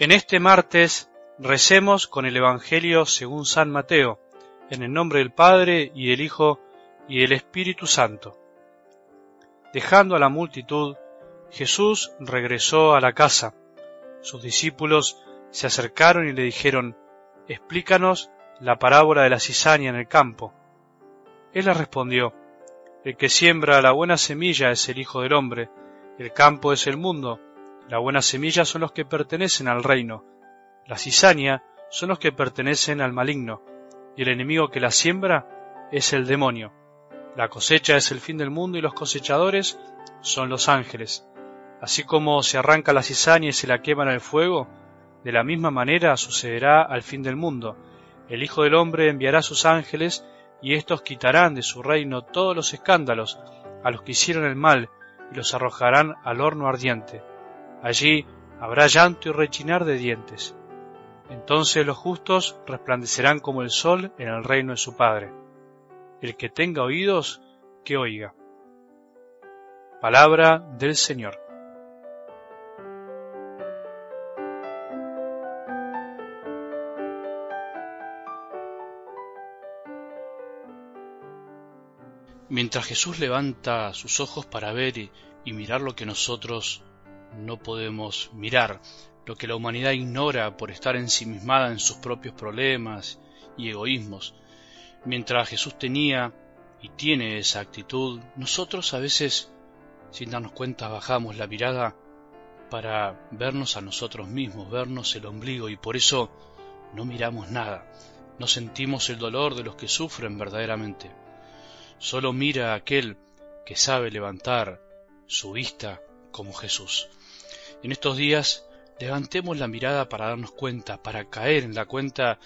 En este martes recemos con el Evangelio según San Mateo, en el nombre del Padre y del Hijo y del Espíritu Santo. Dejando a la multitud, Jesús regresó a la casa. Sus discípulos se acercaron y le dijeron, Explícanos la parábola de la cizaña en el campo. Él les respondió, El que siembra la buena semilla es el Hijo del Hombre, el campo es el mundo, la buena semilla son los que pertenecen al reino, la cizaña son los que pertenecen al maligno, y el enemigo que la siembra es el demonio. La cosecha es el fin del mundo y los cosechadores son los ángeles. Así como se arranca la cizaña y se la quema en el fuego, de la misma manera sucederá al fin del mundo. El Hijo del Hombre enviará sus ángeles y éstos quitarán de su reino todos los escándalos a los que hicieron el mal y los arrojarán al horno ardiente. Allí habrá llanto y rechinar de dientes. Entonces los justos resplandecerán como el sol en el reino de su Padre. El que tenga oídos, que oiga. Palabra del Señor. Mientras Jesús levanta sus ojos para ver y, mirar lo que nosotros no podemos mirar, lo que la humanidad ignora por estar ensimismada en sus propios problemas y egoísmos. Mientras Jesús tenía y tiene esa actitud, nosotros a veces, sin darnos cuenta, bajamos la mirada para vernos a nosotros mismos, vernos el ombligo y por eso no miramos nada, no sentimos el dolor de los que sufren verdaderamente. Solo mira aquel que sabe levantar su vista como Jesús. En estos días levantemos la mirada para darnos cuenta, para caer en la cuenta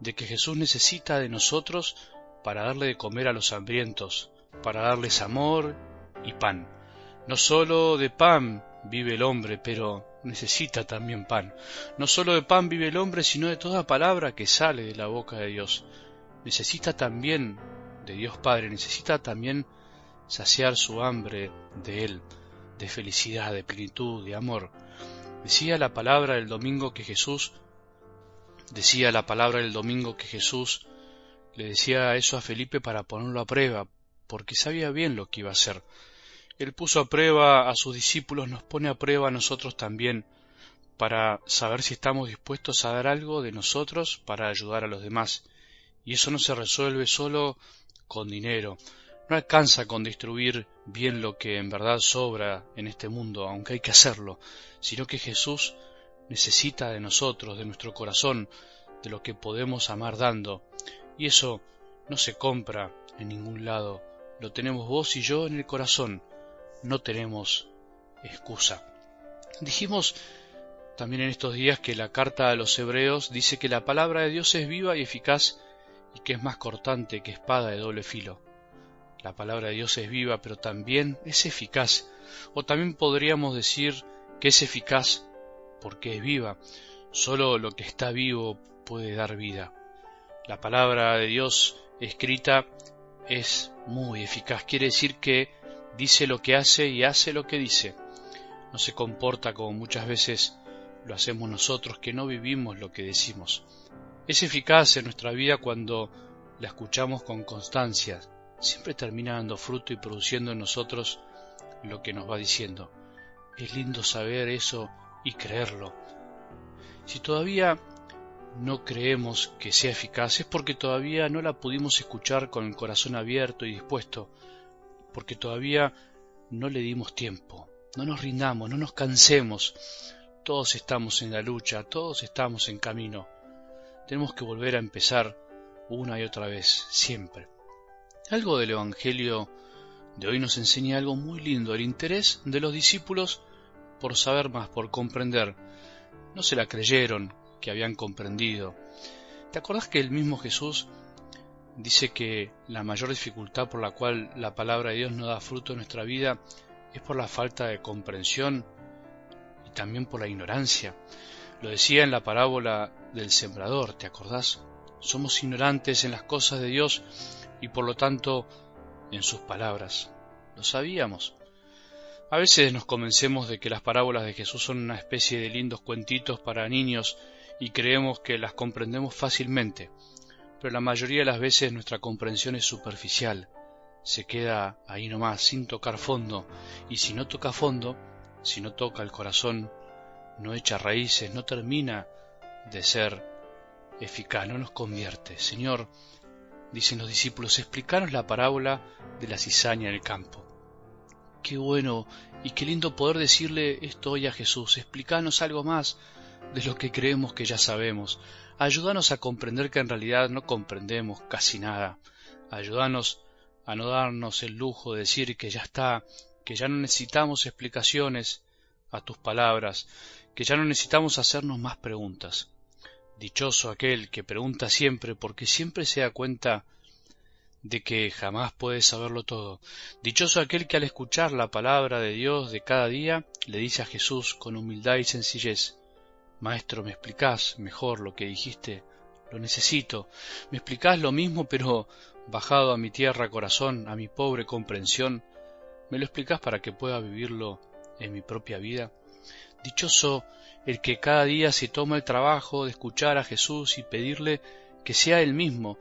de que Jesús necesita de nosotros para darle de comer a los hambrientos, para darles amor y pan. No sólo de pan vive el hombre, pero necesita también pan. No sólo de pan vive el hombre, sino de toda palabra que sale de la boca de Dios. Necesita también de Dios Padre, necesita también saciar su hambre de Él de felicidad, de plenitud, de amor. Decía la palabra del domingo que Jesús, decía la palabra del domingo que Jesús le decía eso a Felipe para ponerlo a prueba, porque sabía bien lo que iba a hacer. Él puso a prueba a sus discípulos, nos pone a prueba a nosotros también, para saber si estamos dispuestos a dar algo de nosotros para ayudar a los demás. Y eso no se resuelve solo con dinero, no alcanza con distribuir bien lo que en verdad sobra en este mundo, aunque hay que hacerlo, sino que Jesús necesita de nosotros, de nuestro corazón, de lo que podemos amar dando. Y eso no se compra en ningún lado, lo tenemos vos y yo en el corazón, no tenemos excusa. Dijimos también en estos días que la carta a los hebreos dice que la palabra de Dios es viva y eficaz y que es más cortante que espada de doble filo. La palabra de Dios es viva, pero también es eficaz. O también podríamos decir que es eficaz porque es viva. Solo lo que está vivo puede dar vida. La palabra de Dios escrita es muy eficaz. Quiere decir que dice lo que hace y hace lo que dice. No se comporta como muchas veces lo hacemos nosotros que no vivimos lo que decimos. Es eficaz en nuestra vida cuando la escuchamos con constancia, siempre termina dando fruto y produciendo en nosotros lo que nos va diciendo. Es lindo saber eso y creerlo. Si todavía no creemos que sea eficaz es porque todavía no la pudimos escuchar con el corazón abierto y dispuesto, porque todavía no le dimos tiempo. No nos rindamos, no nos cansemos. Todos estamos en la lucha, todos estamos en camino. Tenemos que volver a empezar una y otra vez, siempre. Algo del Evangelio de hoy nos enseña algo muy lindo, el interés de los discípulos por saber más, por comprender. No se la creyeron que habían comprendido. ¿Te acordás que el mismo Jesús dice que la mayor dificultad por la cual la palabra de Dios no da fruto en nuestra vida es por la falta de comprensión y también por la ignorancia? Lo decía en la parábola del sembrador, ¿te acordás? Somos ignorantes en las cosas de Dios y por lo tanto en sus palabras. Lo sabíamos. A veces nos convencemos de que las parábolas de Jesús son una especie de lindos cuentitos para niños y creemos que las comprendemos fácilmente, pero la mayoría de las veces nuestra comprensión es superficial, se queda ahí nomás sin tocar fondo, y si no toca fondo, si no toca el corazón, no echa raíces, no termina de ser eficaz, no nos convierte. Señor, dicen los discípulos, explicaros la parábola de la cizaña en el campo. Qué bueno y qué lindo poder decirle esto hoy a Jesús. Explícanos algo más de lo que creemos que ya sabemos. Ayúdanos a comprender que en realidad no comprendemos casi nada. Ayúdanos a no darnos el lujo de decir que ya está, que ya no necesitamos explicaciones a tus palabras, que ya no necesitamos hacernos más preguntas. Dichoso aquel que pregunta siempre porque siempre se da cuenta de que jamás puede saberlo todo. Dichoso aquel que al escuchar la palabra de Dios de cada día le dice a Jesús con humildad y sencillez, Maestro, ¿me explicás mejor lo que dijiste? Lo necesito. ¿Me explicás lo mismo pero bajado a mi tierra corazón, a mi pobre comprensión? ¿Me lo explicás para que pueda vivirlo en mi propia vida? Dichoso el que cada día se toma el trabajo de escuchar a Jesús y pedirle que sea Él mismo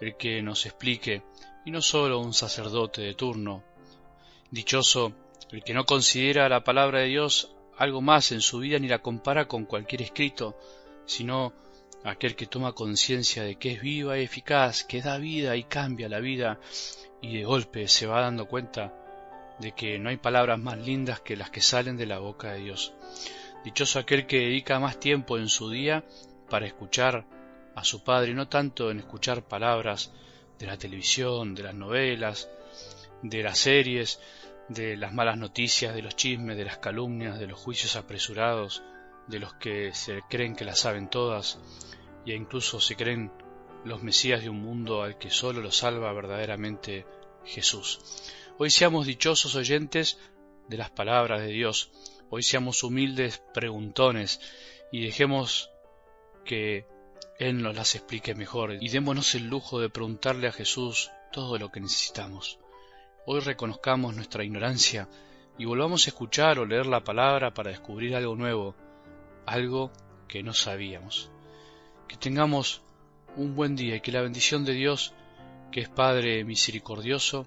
el que nos explique, y no sólo un sacerdote de turno. Dichoso el que no considera la palabra de Dios algo más en su vida ni la compara con cualquier escrito, sino aquel que toma conciencia de que es viva y eficaz, que da vida y cambia la vida, y de golpe se va dando cuenta de que no hay palabras más lindas que las que salen de la boca de Dios. Dichoso aquel que dedica más tiempo en su día para escuchar a su padre, no tanto en escuchar palabras de la televisión, de las novelas, de las series, de las malas noticias, de los chismes, de las calumnias, de los juicios apresurados, de los que se creen que las saben todas, e incluso se creen los mesías de un mundo al que solo lo salva verdaderamente Jesús. Hoy seamos dichosos oyentes de las palabras de Dios, hoy seamos humildes preguntones y dejemos que él nos las explique mejor y démonos el lujo de preguntarle a Jesús todo lo que necesitamos. Hoy reconozcamos nuestra ignorancia y volvamos a escuchar o leer la palabra para descubrir algo nuevo, algo que no sabíamos. Que tengamos un buen día y que la bendición de Dios, que es Padre misericordioso,